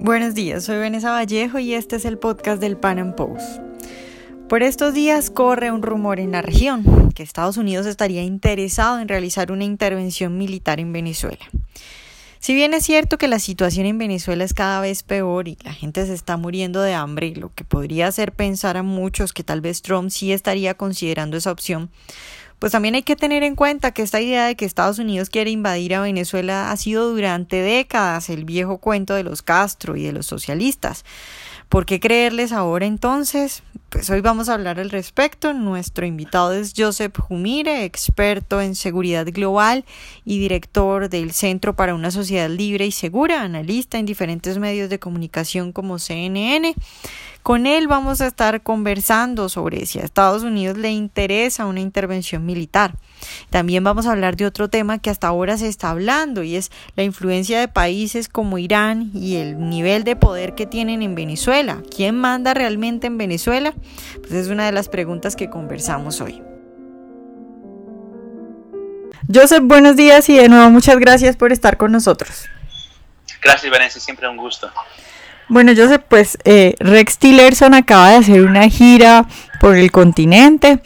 Buenos días, soy Vanessa Vallejo y este es el podcast del Pan Am Post. Por estos días corre un rumor en la región que Estados Unidos estaría interesado en realizar una intervención militar en Venezuela. Si bien es cierto que la situación en Venezuela es cada vez peor y la gente se está muriendo de hambre, lo que podría hacer pensar a muchos que tal vez Trump sí estaría considerando esa opción, pues también hay que tener en cuenta que esta idea de que Estados Unidos quiere invadir a Venezuela ha sido durante décadas el viejo cuento de los Castro y de los socialistas. ¿Por qué creerles ahora entonces? Pues hoy vamos a hablar al respecto. Nuestro invitado es Joseph Humire, experto en seguridad global y director del Centro para una Sociedad Libre y Segura, analista en diferentes medios de comunicación como CNN. Con él vamos a estar conversando sobre si a Estados Unidos le interesa una intervención militar. También vamos a hablar de otro tema que hasta ahora se está hablando y es la influencia de países como Irán y el nivel de poder que tienen en Venezuela. ¿Quién manda realmente en Venezuela? Pues es una de las preguntas que conversamos hoy. Joseph, buenos días y de nuevo muchas gracias por estar con nosotros. Gracias, Vanessa, siempre un gusto. Bueno, Joseph, pues eh, Rex Tillerson acaba de hacer una gira por el continente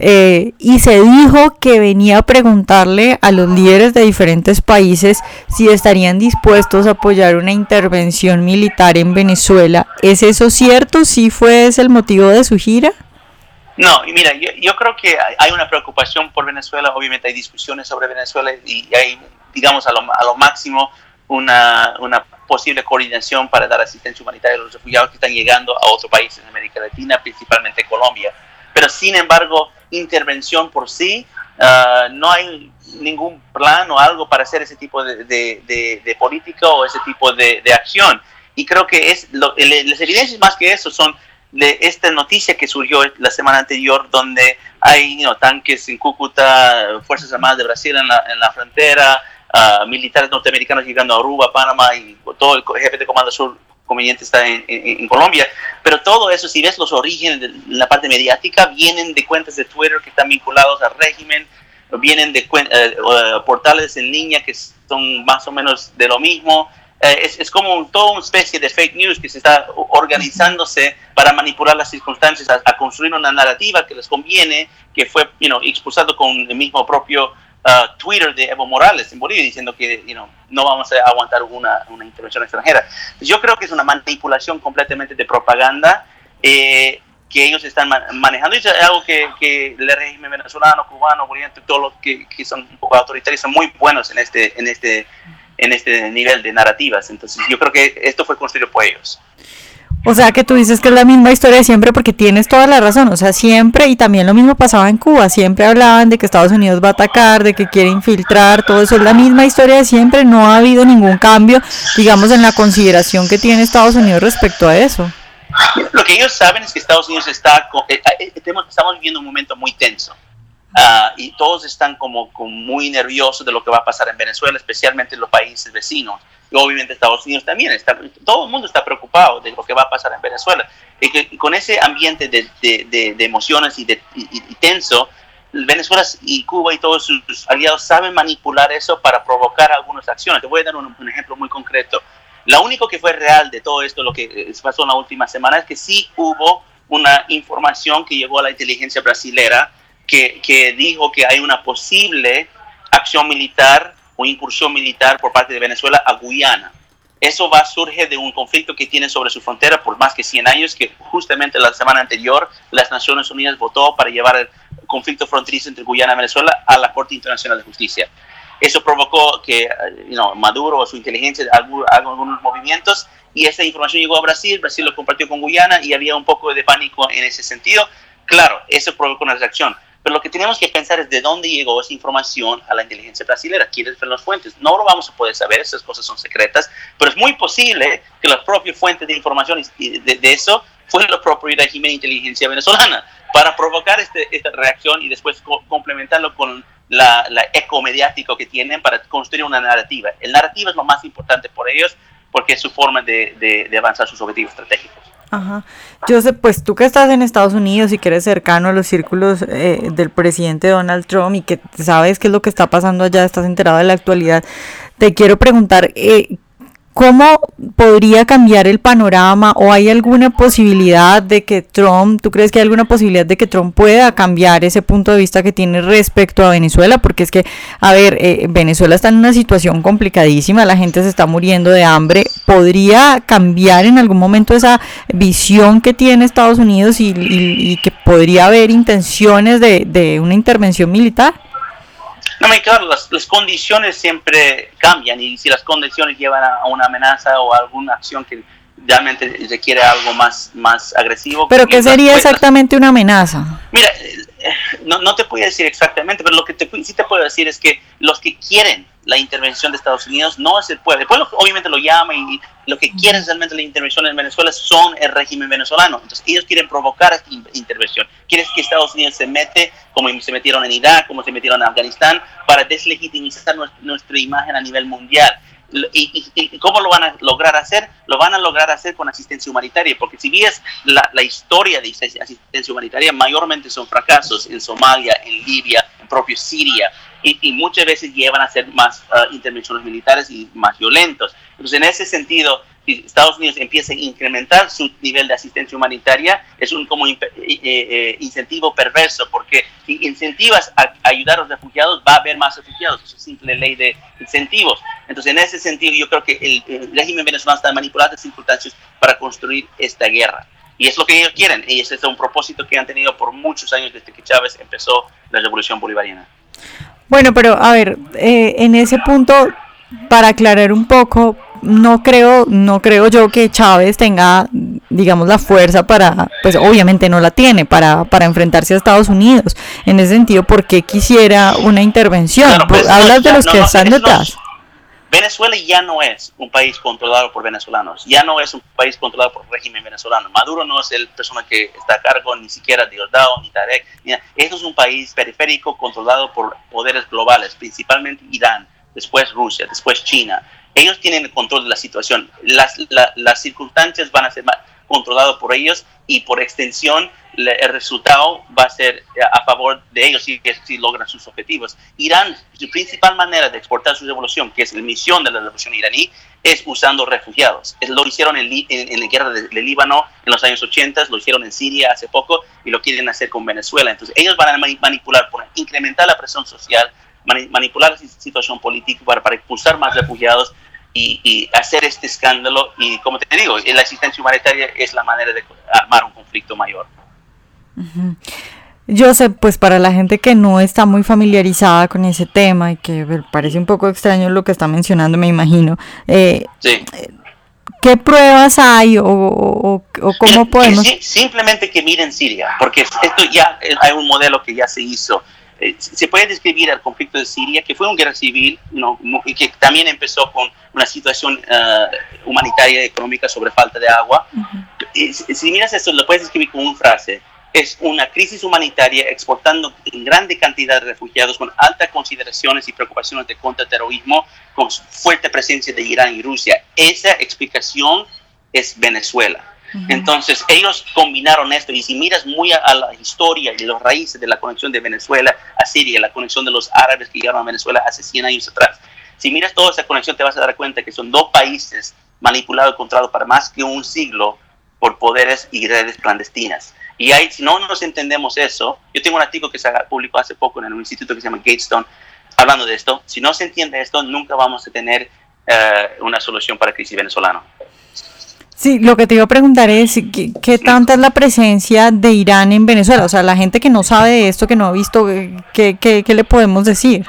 eh, y se dijo que venía a preguntarle a los líderes de diferentes países si estarían dispuestos a apoyar una intervención militar en Venezuela. ¿Es eso cierto? ¿Sí fue ese el motivo de su gira? No, y mira, yo, creo que hay una preocupación por Venezuela, obviamente hay discusiones sobre Venezuela y hay, digamos, a lo, a lo máximo una, una posible coordinación para dar asistencia humanitaria a los refugiados que están llegando a otros países de América Latina, principalmente Colombia. Pero sin embargo, intervención por sí, ah, no hay ningún plan o algo para hacer ese tipo de, de, política o ese tipo de, acción. Y creo que es lo, las evidencias más que eso son de esta noticia que surgió la semana anterior, donde hay tanques en Cúcuta, Fuerzas Armadas de Brasil en la, en la frontera, ah, militares norteamericanos llegando a Aruba, Panamá y todo el jefe de Comando Sur conveniente está en, Colombia, pero todo eso, si ves los orígenes de la parte mediática, vienen de cuentas de Twitter que están vinculados al régimen, vienen de eh, portales en línea que son más o menos de lo mismo. Eh, es, es, como toda una especie de fake news que se está organizándose para manipular las circunstancias, a, construir una narrativa que les conviene, que fue you know, expulsado con el mismo propio Twitter de Evo Morales en Bolivia diciendo que no vamos a aguantar una, una, intervención extranjera. Yo creo que es una manipulación completamente de propaganda eh, que ellos están manejando. Y es algo que, que, el régimen venezolano, cubano, boliviano, todos los que, que, son un poco autoritarios son muy buenos en este, en, este, en este nivel de narrativas. Entonces yo creo que esto fue construido por ellos. O sea que tú dices que es la misma historia de siempre porque tienes toda la razón. O sea, siempre, y también lo mismo pasaba en Cuba, siempre hablaban de que Estados Unidos va a atacar, de que quiere infiltrar, todo eso es la misma historia de siempre. No ha habido ningún cambio, digamos, en la consideración que tiene Estados Unidos respecto a eso. Lo que ellos saben es que Estados Unidos está, eh, eh, estamos viviendo un momento muy tenso. Ah, y todos están como, como, muy nerviosos de lo que va a pasar en Venezuela, especialmente en los países vecinos y obviamente Estados Unidos también, está, todo el mundo está preocupado de lo que va a pasar en Venezuela. Y que con ese ambiente de, de, de, emociones y, de, tenso, Venezuela y Cuba y todos sus aliados saben manipular eso para provocar algunas acciones. Te voy a dar un, ejemplo muy concreto. Lo único que fue real de todo esto, lo que eh, pasó en la última semana, es que sí hubo una información que llegó a la inteligencia brasilera que, que dijo que hay una posible acción militar o incursión militar por parte de Venezuela a Guyana. Eso va a surgir de un conflicto que tiene sobre su frontera por más que 100 años, que justamente la semana anterior las Naciones Unidas votó para llevar el conflicto fronterizo entre Guyana y Venezuela a la Corte Internacional de Justicia. Eso provocó que eh, Maduro o su inteligencia hagan algunos movimientos y esa información llegó a Brasil, Brasil lo compartió con Guyana y había un poco de pánico en ese sentido. Claro, eso provocó una reacción. Pero lo que tenemos que pensar es de dónde llegó esa información a la inteligencia brasileña, quiénes fueron las fuentes. No lo vamos a poder saber, esas cosas son secretas, pero es muy posible que las propias fuentes de información de, de eso fue la propia régimen de inteligencia venezolana para provocar este, esta reacción y después complementarlo con la, la, eco mediático que tienen para construir una narrativa. El narrativa es lo más importante por ellos porque es su forma de, de, de avanzar sus objetivos estratégicos. Ajá. Joseph, pues tú que estás en Estados Unidos y que eres cercano a los círculos eh, del presidente Donald Trump y que sabes qué es lo que está pasando allá, estás enterado de la actualidad, te quiero preguntar, eh, ¿Cómo podría cambiar el panorama o hay alguna posibilidad de que Trump, tú crees que hay alguna posibilidad de que Trump pueda cambiar ese punto de vista que tiene respecto a Venezuela? Porque es que, a ver, eh, Venezuela está en una situación complicadísima, la gente se está muriendo de hambre. ¿Podría cambiar en algún momento esa visión que tiene Estados Unidos y, que podría haber intenciones de, de una intervención militar? No, claro, las, las, condiciones siempre cambian y si las condiciones llevan a, una amenaza o a alguna acción que realmente requiere algo más, más agresivo. ¿Pero qué sería exactamente una amenaza? Mira, no, no te puedo decir exactamente, pero lo que te, sí te puedo decir es que los que quieren la intervención de Estados Unidos no es el pueblo. El pueblo obviamente lo llama y lo que quieren realmente la intervención en Venezuela son el régimen venezolano. Entonces ellos quieren provocar esta intervención. Quieren que Estados Unidos se mete, como se metieron en Irak, como se metieron en Afganistán, para deslegitimizar nuestra imagen a nivel mundial. ¿Y, cómo lo van a lograr hacer? Lo van a lograr hacer con asistencia humanitaria, porque si ves la, la, historia de asistencia humanitaria, mayormente son fracasos en Somalia, en Libia, en propio Siria, y, muchas veces llevan a ser más ah, intervenciones militares y más violentos. Entonces, en ese sentido, si Estados Unidos empieza a incrementar su nivel de asistencia humanitaria, es un como eh, eh, incentivo perverso, porque si incentivas a, ayudar a los refugiados, va a haber más refugiados. Es simple ley de incentivos. Entonces, en ese sentido, yo creo que el, régimen venezolano está manipulando las circunstancias para construir esta guerra. Y es lo que ellos quieren, y ese es un propósito que han tenido por muchos años desde que Chávez empezó la revolución bolivariana. Bueno, pero a ver, eh, en ese punto, para aclarar un poco, no creo, no creo yo que Chávez tenga, digamos, la fuerza para, pues obviamente no la tiene, para, para enfrentarse a Estados Unidos. En ese sentido, ¿por qué quisiera una intervención? Pues, Hablas de los que están detrás. Venezuela ya no es un país controlado por venezolanos, ya no es un país controlado por el régimen venezolano. Maduro no es el persona que está a cargo, ni siquiera Diosdado, ni Tarek. Esto es un país periférico controlado por poderes globales, principalmente Irán, después Rusia, después China. Ellos tienen el control de la situación. Las, las circunstancias van a ser controladas por ellos y por extensión el resultado va a ser eh, a favor de ellos si, si logran sus objetivos. Irán, su principal manera de exportar su revolución, que es la misión de la revolución iraní, es usando refugiados. Lo hicieron en, en, la guerra del de Líbano en los años 80, lo hicieron en Siria hace poco y lo quieren hacer con Venezuela. Entonces ellos van a manipular, por incrementar la presión social, manipular la situación política para, para expulsar más refugiados y, y, hacer este escándalo. Y como te digo, la asistencia humanitaria es la manera de armar un conflicto mayor. Yo sé, pues para la gente que no está muy familiarizada con ese tema y que parece un poco extraño lo que está mencionando, me imagino. Eh, ¿Qué pruebas hay o, cómo podemos...? simplemente que miren Siria, porque esto ya hay un modelo que ya se hizo. Eh, se puede describir el conflicto de Siria, que fue una guerra civil, ¿no? y que también empezó con una situación eh, humanitaria y económica sobre falta de agua. si miras esto, lo puedes describir con una frase es una crisis humanitaria exportando en grande cantidad de refugiados con altas consideraciones y preocupaciones de contraterrorismo, con fuerte presencia de Irán y Rusia. Esa explicación es Venezuela. Entonces, ellos combinaron esto y si miras muy a, la historia y los raíces de la conexión de Venezuela a Siria, la conexión de los árabes que llegaron a Venezuela hace 100 años atrás, si miras toda esa conexión te vas a dar cuenta que son dos países manipulados y controlados para más que un siglo por poderes y redes clandestinas. Y ahí, si no nos entendemos eso, yo tengo un artículo que se publicó hace poco en un instituto que se llama Gatestone, hablando de esto. Si no se entiende esto, nunca vamos a tener eh, una solución para la crisis venezolana. Sí, lo que te iba a preguntar es ¿qué, qué, tanta es la presencia de Irán en Venezuela. O sea, la gente que no sabe de esto, que no ha visto, ¿qué, qué, qué le podemos decir?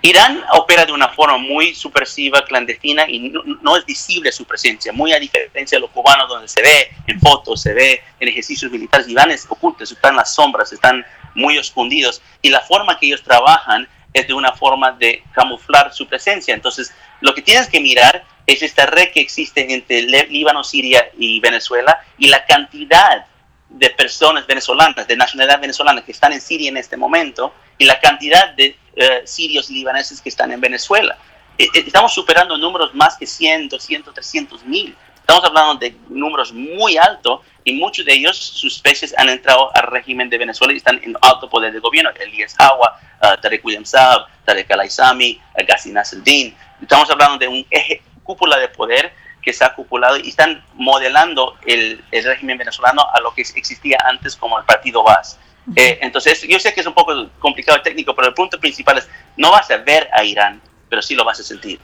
Irán opera de una forma muy subversiva, clandestina y no, es visible su presencia, muy a diferencia de los cubanos donde se ve en fotos, se ve en ejercicios militares. Irán es oculto, están en las sombras, están muy escondidos y la forma que ellos trabajan es de una forma de camuflar su presencia. Entonces, lo que tienes que mirar es esta red que existe entre Líbano, Siria y Venezuela y la cantidad de personas venezolanas, de nacionalidad venezolana que están en Siria en este momento y la cantidad de eh, sirios libaneses que están en Venezuela. Eh, eh, estamos superando números más que 100, 200, 300 mil. Estamos hablando de números muy altos y muchos de ellos, sus especies han entrado al régimen de Venezuela y están en alto poder de gobierno. Elías Hawa, uh, Tarek William Saab, Tarek Al-Aizami, uh, Nasseddin. Estamos hablando de un eje cúpula de poder que se ha acumulado y están modelando el, el, régimen venezolano a lo que existía antes como el partido VAS. Eh, entonces, yo sé que es un poco complicado y técnico, pero el punto principal es, no vas a ver a Irán, pero sí lo vas a sentir.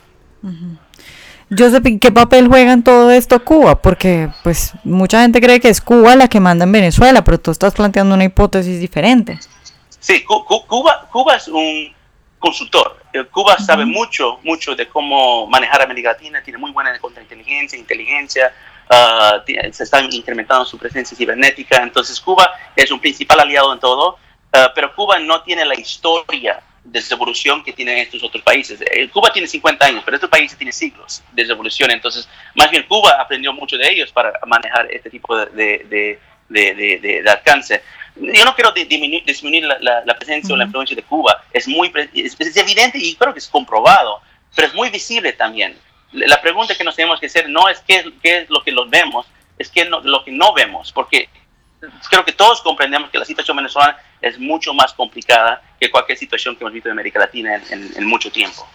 Joseph, ¿qué papel juega en todo esto Cuba? Porque pues mucha gente cree que es Cuba la que manda en Venezuela, pero tú estás planteando una hipótesis diferente. Sí, Cuba, Cuba es un consultor. Cuba sabe mucho, mucho de cómo manejar América Latina, tiene muy buena contrainteligencia, inteligencia, uh, se está incrementando su presencia cibernética. Entonces Cuba es un principal aliado en todo, uh, pero Cuba no tiene la historia de revolución que tienen estos otros países. Eh, Cuba tiene 50 años, pero estos países tienen siglos de revolución. Entonces, más bien Cuba aprendió mucho de ellos para manejar este tipo de, de, de, de alcance yo no quiero disminuir, disminuir la, la, presencia o la influencia de Cuba. Es muy es, evidente y creo que es comprobado, pero es muy visible también. La pregunta que nos tenemos que hacer no es qué, qué es lo que los vemos, es qué no, lo que no vemos, porque creo que todos comprendemos que la situación venezolana es mucho más complicada que cualquier situación que hemos visto en América Latina en, en, mucho tiempo.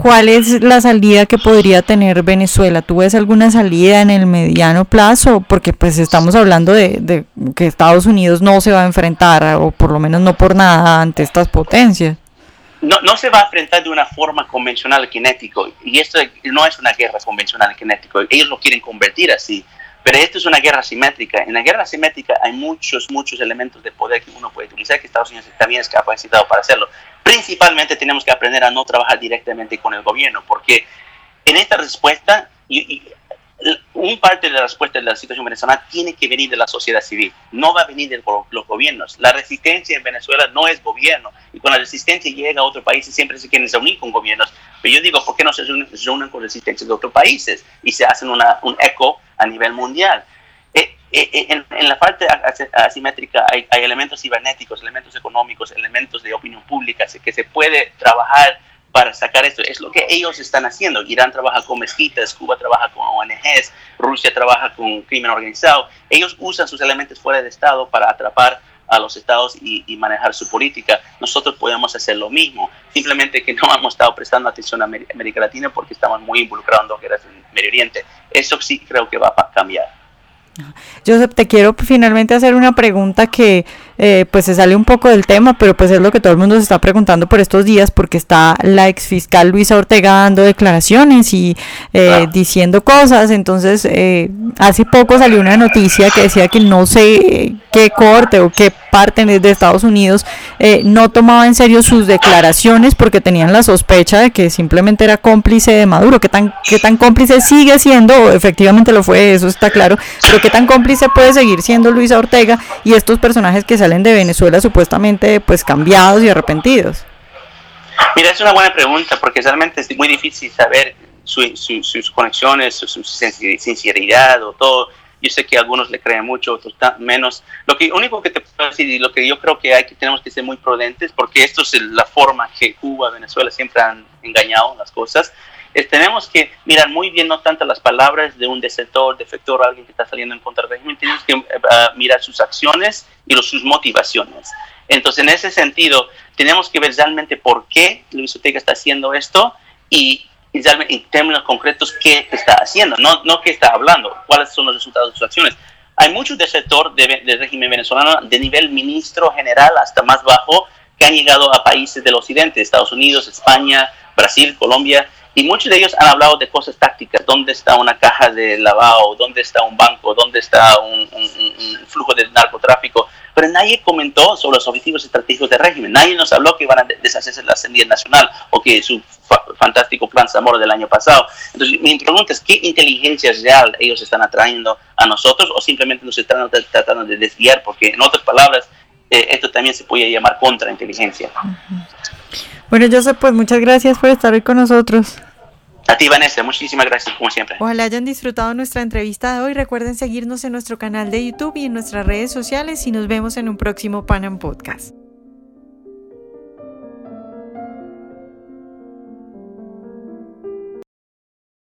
¿Cuál es la salida que podría tener Venezuela? ¿Tú ves alguna salida en el mediano plazo? Porque pues estamos hablando de, que Estados Unidos no se va a enfrentar, o por lo menos no por nada, ante estas potencias. No, no se va a enfrentar de una forma convencional kinético, y esto no es una guerra convencional kinético, ellos lo quieren convertir así, pero esto es una guerra simétrica. En la guerra simétrica hay muchos, muchos elementos de poder que uno puede utilizar, que Estados Unidos también es capacitado para hacerlo principalmente tenemos que aprender a no trabajar directamente con el gobierno, porque en esta respuesta, y, un parte de la respuesta de la situación venezolana tiene que venir de la sociedad civil, no va a venir de los gobiernos. La resistencia en Venezuela no es gobierno, y con la resistencia llega a otros países siempre se quieren unir con gobiernos. Pero yo digo, ¿por qué no se unen con resistencia de otros países y se hacen una, un eco a nivel mundial? Eh, eh, en, la parte asimétrica hay, elementos cibernéticos, elementos económicos, elementos de opinión pública que se puede trabajar para sacar esto. Es lo que ellos están haciendo. Irán trabaja con mezquitas, Cuba trabaja con ONGs, Rusia trabaja con crimen organizado. Ellos usan sus elementos fuera de Estado para atrapar a los estados y, manejar su política. Nosotros podemos hacer lo mismo, simplemente que no hemos estado prestando atención a América Latina porque estamos muy involucrados en lo que era el Medio Oriente. Eso sí creo que va a cambiar. Joseph, te quiero finalmente hacer una pregunta que eh, pues se sale un poco del tema, pero pues es lo que todo el mundo se está preguntando por estos días, porque está la ex fiscal Luisa Ortega dando declaraciones y eh, diciendo cosas. Entonces, eh, hace poco salió una noticia que decía que no sé qué corte o qué parte de Estados Unidos no tomaba en serio sus declaraciones porque tenían la sospecha de que simplemente era cómplice de Maduro. ¿Qué tan, qué tan cómplice sigue siendo? Efectivamente lo fue, eso está claro, pero qué tan cómplice puede seguir siendo Luisa Ortega y estos personajes que se salen de Venezuela supuestamente pues cambiados y arrepentidos? Mira, es una buena pregunta porque realmente es muy difícil saber sus conexiones, su, sinceridad o todo. Yo sé que algunos le creen mucho, otros menos. Lo que único que te puedo decir y lo que yo creo que hay que tenemos que ser muy prudentes porque esto es la forma que Cuba, Venezuela siempre han engañado las cosas tenemos que mirar muy bien no tanto las palabras de un desertor, defector, alguien que está saliendo en contra del régimen, tenemos que eh, mirar sus acciones y sus motivaciones. Entonces, en ese sentido, tenemos que ver realmente por qué Luis Ortega está haciendo esto y, en términos concretos qué está haciendo, no, no qué está hablando, cuáles son los resultados de sus acciones. Hay muchos desertores del régimen venezolano de nivel ministro general hasta más bajo que han llegado a países del occidente, Estados Unidos, España, Brasil, Colombia, y muchos de ellos han hablado de cosas tácticas, dónde está una caja de lavado, dónde está un banco, dónde está un, flujo de narcotráfico, pero nadie comentó sobre los objetivos estratégicos del régimen, nadie nos habló que iban a deshacerse de la ascendía nacional o que su fantástico plan Zamora del año pasado. Entonces mi pregunta es, ¿qué inteligencia real ellos están atrayendo a nosotros o simplemente nos están tratando de desviar? Porque en otras palabras, eh, esto también se puede llamar contrainteligencia. Bueno, Joseph, pues muchas gracias por estar hoy con nosotros. A ti, Vanessa, muchísimas gracias, como siempre. Ojalá hayan disfrutado nuestra entrevista de hoy. Recuerden seguirnos en nuestro canal de YouTube y en nuestras redes sociales y nos vemos en un próximo Panam Podcast.